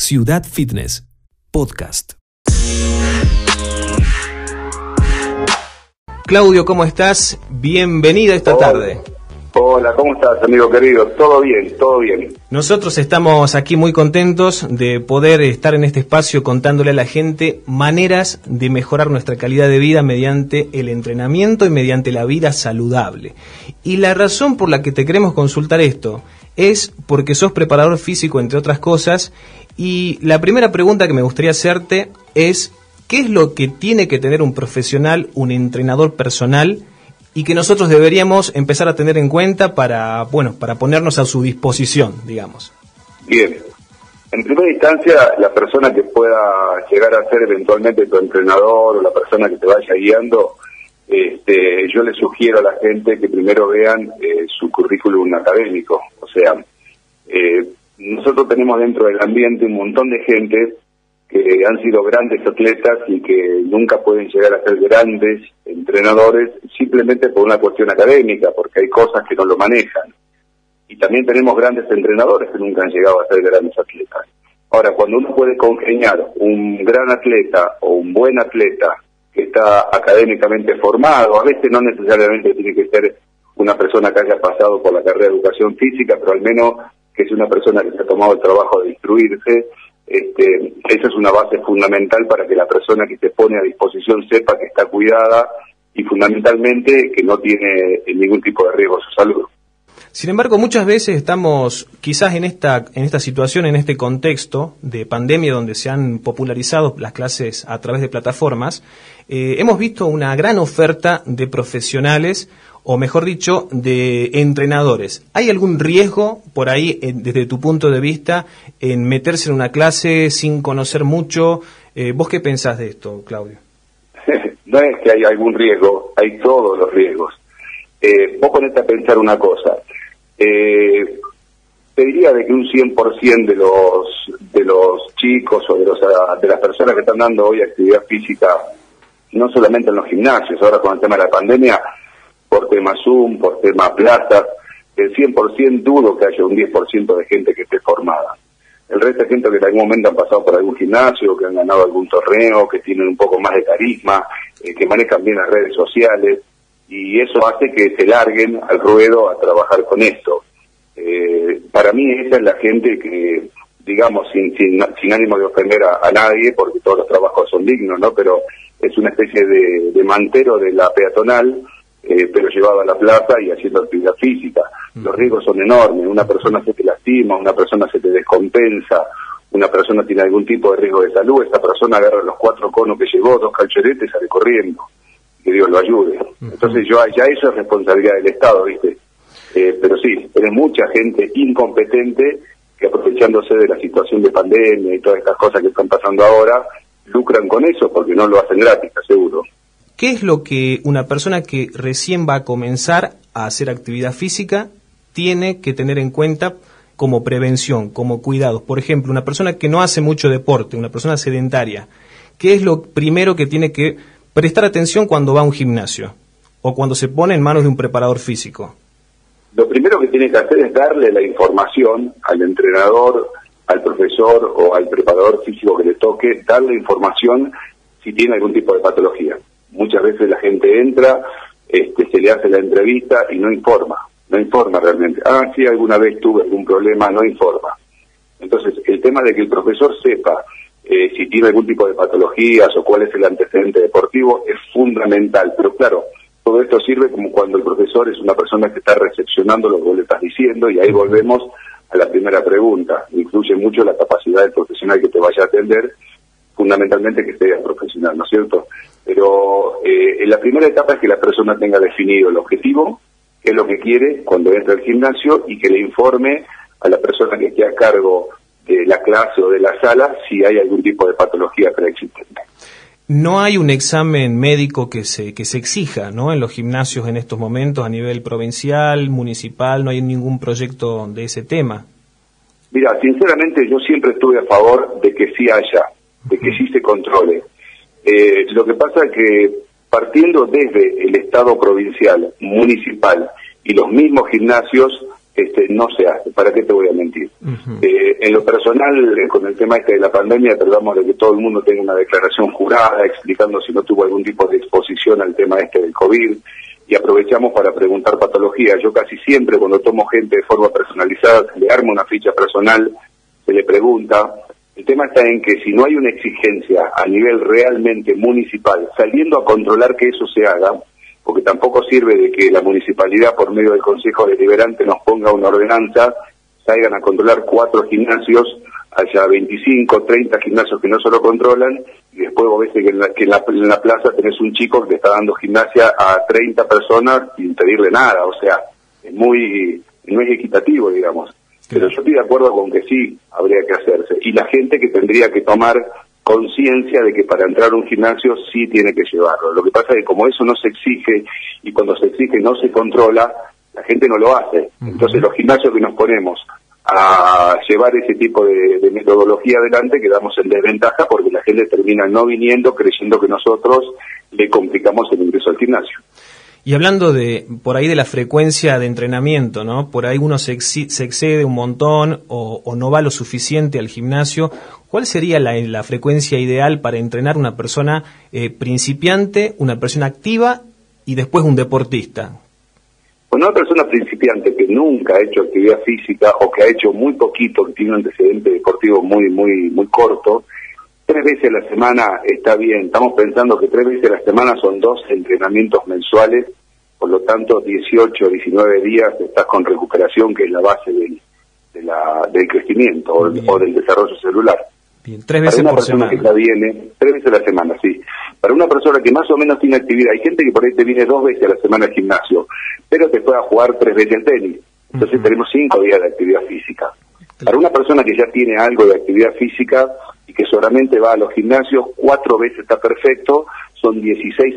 Ciudad Fitness, podcast. Claudio, ¿cómo estás? Bienvenido esta Hola. tarde. Hola, ¿cómo estás, amigo querido? Todo bien, todo bien. Nosotros estamos aquí muy contentos de poder estar en este espacio contándole a la gente maneras de mejorar nuestra calidad de vida mediante el entrenamiento y mediante la vida saludable. Y la razón por la que te queremos consultar esto es porque sos preparador físico, entre otras cosas, y la primera pregunta que me gustaría hacerte es, ¿qué es lo que tiene que tener un profesional, un entrenador personal, y que nosotros deberíamos empezar a tener en cuenta para, bueno, para ponernos a su disposición, digamos. Bien. En primera instancia, la persona que pueda llegar a ser eventualmente tu entrenador o la persona que te vaya guiando, este, yo le sugiero a la gente que primero vean eh, su currículum académico. O sea, eh, nosotros tenemos dentro del ambiente un montón de gente que han sido grandes atletas y que nunca pueden llegar a ser grandes entrenadores simplemente por una cuestión académica, porque hay cosas que no lo manejan. Y también tenemos grandes entrenadores que nunca han llegado a ser grandes atletas. Ahora, cuando uno puede congeniar un gran atleta o un buen atleta que está académicamente formado, a veces no necesariamente tiene que ser una persona que haya pasado por la carrera de educación física, pero al menos que es una persona que se ha tomado el trabajo de instruirse, este, esa es una base fundamental para que la persona que se pone a disposición sepa que está cuidada y fundamentalmente que no tiene ningún tipo de riesgo a su salud. Sin embargo, muchas veces estamos quizás en esta, en esta situación, en este contexto de pandemia donde se han popularizado las clases a través de plataformas, eh, hemos visto una gran oferta de profesionales o mejor dicho, de entrenadores. ¿Hay algún riesgo por ahí, eh, desde tu punto de vista, en meterse en una clase sin conocer mucho? Eh, ¿Vos qué pensás de esto, Claudio? no es que hay algún riesgo, hay todos los riesgos. Eh, vos ponete a pensar una cosa. Eh, te diría de que un 100% de los de los chicos o de los de las personas que están dando hoy actividad física, no solamente en los gimnasios, ahora con el tema de la pandemia, por tema Zoom, por tema plazas, el 100% dudo que haya un 10% de gente que esté formada. El resto es gente que en algún momento han pasado por algún gimnasio, que han ganado algún torneo, que tienen un poco más de carisma, eh, que manejan bien las redes sociales, y eso hace que se larguen al ruedo a trabajar con esto. Eh, para mí esa es la gente que, digamos, sin, sin, sin ánimo de ofender a, nadie, porque todos los trabajos son dignos, ¿no? Pero es una especie de mantero de la peatonal, eh, pero llevado a la plaza y haciendo actividad física. Los riesgos son enormes, una persona se te lastima, una persona se te descompensa, una persona tiene algún tipo de riesgo de salud, esa persona agarra los cuatro conos que llevó, dos calchoretes, sale corriendo, que Dios lo ayude. Entonces yo ya eso es responsabilidad del Estado, ¿viste? Eh, pero sí, tenés mucha gente incompetente que aprovechándose de la situación de pandemia y todas estas cosas que están pasando ahora, lucran con eso porque no lo hacen gratis, seguro. ¿Qué es lo que una persona que recién va a comenzar a hacer actividad física tiene que tener en cuenta como prevención, como cuidados? Por ejemplo, una persona que no hace mucho deporte, una persona sedentaria, ¿qué es lo primero que tiene que prestar atención cuando va a un gimnasio o cuando se pone en manos de un preparador físico? Lo primero que tiene que hacer es darle la información al entrenador, al profesor o al preparador físico que le toque, darle información si tiene algún tipo de patología muchas veces la gente entra, este, se le hace la entrevista y no informa, no informa realmente. Ah, sí, alguna vez tuve algún problema, no informa. Entonces, el tema de que el profesor sepa eh, si tiene algún tipo de patologías o cuál es el antecedente deportivo es fundamental. Pero claro, todo esto sirve como cuando el profesor es una persona que está recepcionando lo que le estás diciendo y ahí volvemos a la primera pregunta. Incluye mucho la capacidad del profesional que te vaya a atender, fundamentalmente que sea profesional, ¿no es cierto? Pero eh, la primera etapa es que la persona tenga definido el objetivo, qué es lo que quiere cuando entra al gimnasio y que le informe a la persona que esté a cargo de la clase o de la sala si hay algún tipo de patología preexistente. No hay un examen médico que se, que se exija ¿no? en los gimnasios en estos momentos a nivel provincial, municipal, no hay ningún proyecto de ese tema. Mira, sinceramente yo siempre estuve a favor de que sí haya, de que sí se controle. Eh, lo que pasa es que partiendo desde el Estado provincial, municipal y los mismos gimnasios, este, no se hace. ¿Para qué te voy a mentir? Eh, en lo personal, eh, con el tema este de la pandemia, tratamos de que todo el mundo tenga una declaración jurada explicando si no tuvo algún tipo de exposición al tema este del COVID y aprovechamos para preguntar patología. Yo casi siempre cuando tomo gente de forma personalizada, se le arma una ficha personal, se le pregunta. El tema está en que si no hay una exigencia a nivel realmente municipal, saliendo a controlar que eso se haga, porque tampoco sirve de que la municipalidad por medio del Consejo Deliberante nos ponga una ordenanza, salgan a controlar cuatro gimnasios, haya 25, 30 gimnasios que no se lo controlan, y después vos ves que, en la, en la, plaza tenés un chico que está dando gimnasia a 30 personas sin pedirle nada, o sea, es muy, no es equitativo, digamos. Pero yo estoy de acuerdo con que sí habría que hacerse. Y la gente que tendría que tomar conciencia de que para entrar a un gimnasio sí tiene que llevarlo. Lo que pasa es que como eso no se exige y cuando se exige no se controla, la gente no lo hace. Entonces los gimnasios que nos ponemos a llevar ese tipo de, de, metodología adelante quedamos en desventaja porque la gente termina no viniendo creyendo que nosotros le complicamos el ingreso al gimnasio. Y hablando de por ahí de la frecuencia de entrenamiento, ¿no? Por ahí uno se, excede un montón o, no va lo suficiente al gimnasio. ¿Cuál sería la, frecuencia ideal para entrenar una persona eh, principiante, una persona activa y después un deportista? Bueno, una persona principiante que nunca ha hecho actividad física o que ha hecho muy poquito, que tiene un antecedente deportivo muy, muy, muy corto, tres veces a la semana está bien. Estamos pensando que tres veces a la semana son dos entrenamientos mensuales, por lo tanto 18, 19 días estás con recuperación, que es la base del, del crecimiento o, del desarrollo celular. Bien, tres veces Para una persona que ya viene, tres veces a la semana, sí. Para una persona que más o menos tiene actividad, hay gente que por ahí te viene dos veces a la semana al gimnasio, pero te puede jugar tres veces al tenis. Entonces tenemos cinco días de actividad física. Para una persona que ya tiene algo de actividad física, y que solamente va a los gimnasios, cuatro veces está perfecto, son 16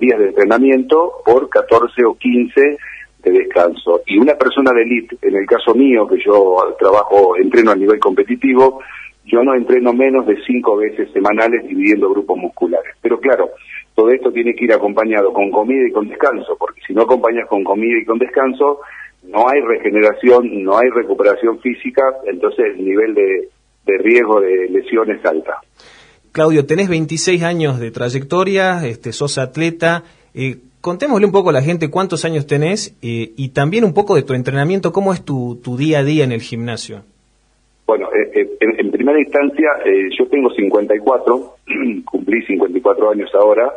días de entrenamiento por 14 o 15 de descanso. Y una persona de elite, en el caso mío, que yo trabajo, entreno a nivel competitivo, yo no entreno menos de cinco veces semanales dividiendo grupos musculares. Pero claro, todo esto tiene que ir acompañado con comida y con descanso, porque si no acompañas con comida y con descanso, no hay regeneración, no hay recuperación física, entonces el nivel de, de riesgo de lesiones alta. Claudio, tenés 26 años de trayectoria, este, sos atleta. Eh, contémosle un poco a la gente cuántos años tenés eh, y también un poco de tu entrenamiento. ¿Cómo es tu, tu día a día en el gimnasio? Bueno, eh, en, primera instancia, yo tengo 54, cumplí 54 años ahora.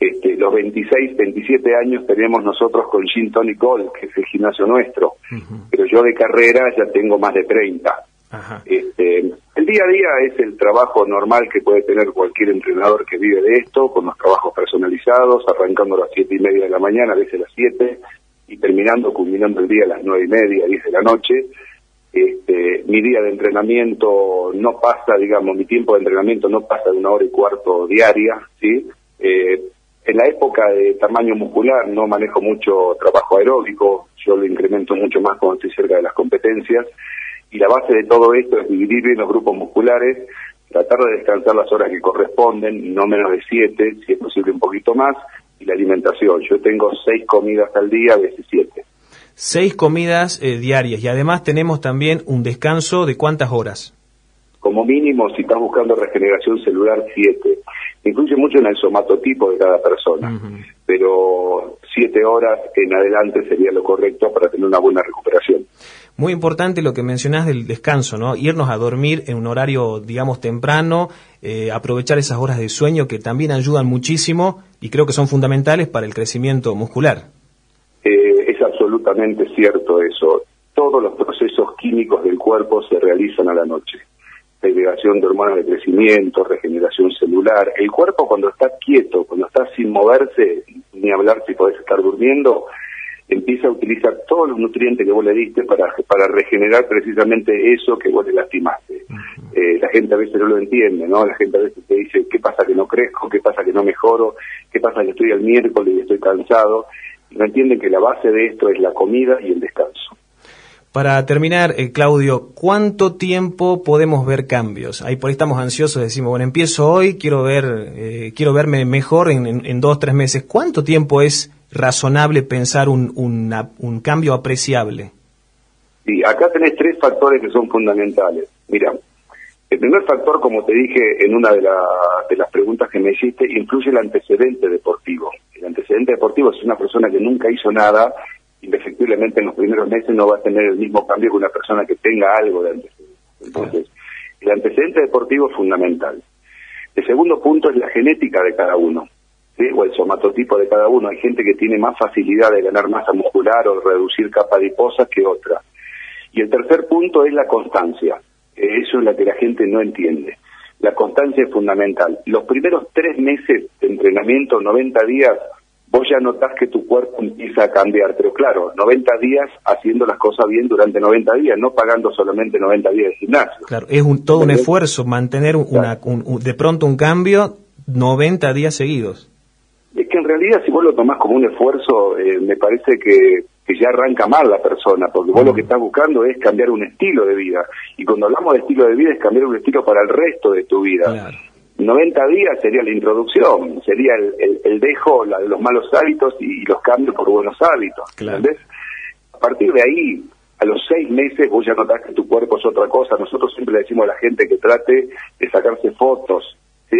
Este, los 26, 27 años tenemos nosotros con Gin Tony Gold, que es el gimnasio nuestro. Pero yo de carrera ya tengo más de 30. Este, el día a día es el trabajo normal que puede tener cualquier entrenador que vive de esto, con los trabajos personalizados, arrancando a las siete y media de la mañana, a veces a las siete, y terminando, culminando el día a las nueve y media, diez de la noche. Este, mi día de entrenamiento no pasa, digamos, mi tiempo de entrenamiento no pasa de una hora y cuarto diaria, ¿sí? Eh, en la época de tamaño muscular no manejo mucho trabajo aeróbico, yo lo incremento mucho más cuando estoy cerca de las competencias y la base de todo esto es dividir bien los grupos musculares, tratar de descansar las horas que corresponden, no menos de siete, si es posible un poquito más, y la alimentación. Yo tengo seis comidas al día, a veces siete. Seis comidas eh, diarias y además tenemos también un descanso de cuántas horas. Como mínimo, si estás buscando regeneración celular, siete. Incluye mucho en el somatotipo de cada persona, pero siete horas en adelante sería lo correcto para tener una buena recuperación. Muy importante lo que mencionás del descanso, ¿no? Irnos a dormir en un horario, digamos, temprano, eh, aprovechar esas horas de sueño que también ayudan muchísimo y creo que son fundamentales para el crecimiento muscular. Eh, es absolutamente cierto eso. Todos los procesos químicos del cuerpo se realizan a la noche. Segregación de hormonas de crecimiento, regeneración celular. El cuerpo cuando está quieto, cuando está sin moverse, ni hablar si podés estar durmiendo, empieza a utilizar todos los nutrientes que vos le diste para, para regenerar precisamente eso que vos le lastimaste. Eh, la gente a veces no lo entiende, ¿no? La gente a veces te dice, ¿qué pasa que no crezco? ¿Qué pasa que no mejoro? ¿Qué pasa que estoy el miércoles y estoy cansado? no entienden que la base de esto es la comida y el descanso. Para terminar, eh, Claudio, ¿cuánto tiempo podemos ver cambios? Ahí por ahí estamos ansiosos, decimos, bueno, empiezo hoy, quiero ver, eh, quiero verme mejor en, en, en, dos, tres meses. ¿Cuánto tiempo es razonable pensar un, un cambio apreciable? Sí, acá tenés tres factores que son fundamentales. Mira, el primer factor, como te dije en una de, de las preguntas que me hiciste, incluye el antecedente deportivo. El antecedente deportivo es una persona que nunca hizo nada, indefectiblemente en los primeros meses no va a tener el mismo cambio que una persona que tenga algo de antecedente. Entonces, el antecedente deportivo es fundamental. El segundo punto es la genética de cada uno, o el somatotipo de cada uno. Hay gente que tiene más facilidad de ganar masa muscular o reducir capa adiposa que otra. Y el tercer punto es la constancia. Eso es lo que la gente no entiende. La constancia es fundamental. Los primeros tres meses de entrenamiento, 90 días, vos ya notás que tu cuerpo empieza a cambiar. Pero claro, 90 días haciendo las cosas bien durante 90 días, no pagando solamente 90 días de gimnasio. Claro, es un, todo un esfuerzo mantener una, de pronto un cambio 90 días seguidos. Es que en realidad si vos lo tomás como un esfuerzo, eh, me parece que que ya arranca mal la persona, porque vos lo que mm. estás buscando es cambiar un estilo de vida. Y cuando hablamos de estilo de vida es cambiar un estilo para el resto de tu vida. 90 días sería la introducción, sería el, el, dejo la, de los malos hábitos y, los cambios por buenos hábitos. A partir de ahí, a los seis meses vos ya notás que tu cuerpo es otra cosa. Nosotros siempre le decimos a la gente que trate de sacarse fotos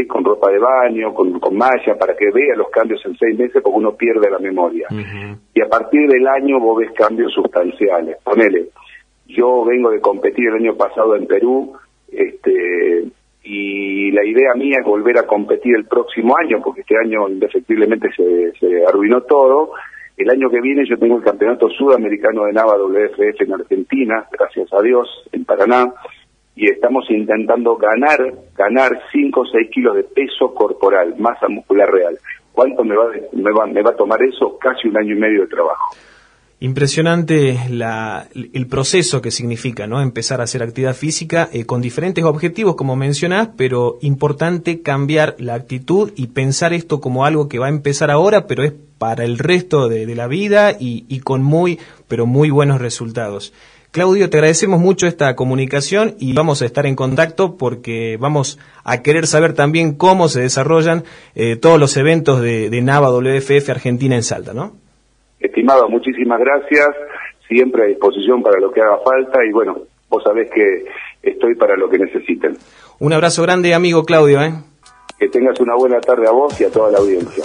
con ropa de baño, con, con malla, para que vea los cambios en seis meses, porque uno pierde la memoria. Y a partir del año vos ves cambios sustanciales. Ponele, yo vengo de competir el año pasado en Perú, este, y la idea mía es volver a competir el próximo año, porque este año indefectiblemente se, se arruinó todo. El año que viene yo tengo el campeonato sudamericano de Nava WFF en Argentina, gracias a Dios, en Paraná y estamos intentando ganar, ganar 5 o 6 kilos de peso corporal, masa muscular real. ¿Cuánto me va, me va, me va a tomar eso? Casi un año y medio de trabajo. Impresionante la, el proceso que significa, ¿no? Empezar a hacer actividad física eh, con diferentes objetivos, como mencionás, pero importante cambiar la actitud y pensar esto como algo que va a empezar ahora, pero es para el resto de, de la vida y, y con muy, pero muy buenos resultados. Claudio, te agradecemos mucho esta comunicación y vamos a estar en contacto porque vamos a querer saber también cómo se desarrollan eh, todos los eventos de, de, Nava WFF Argentina en Salta, ¿no? Estimado, muchísimas gracias. Siempre a disposición para lo que haga falta y bueno, vos sabés que estoy para lo que necesiten. Un abrazo grande, amigo Claudio. ¿eh? Que tengas una buena tarde a vos y a toda la audiencia.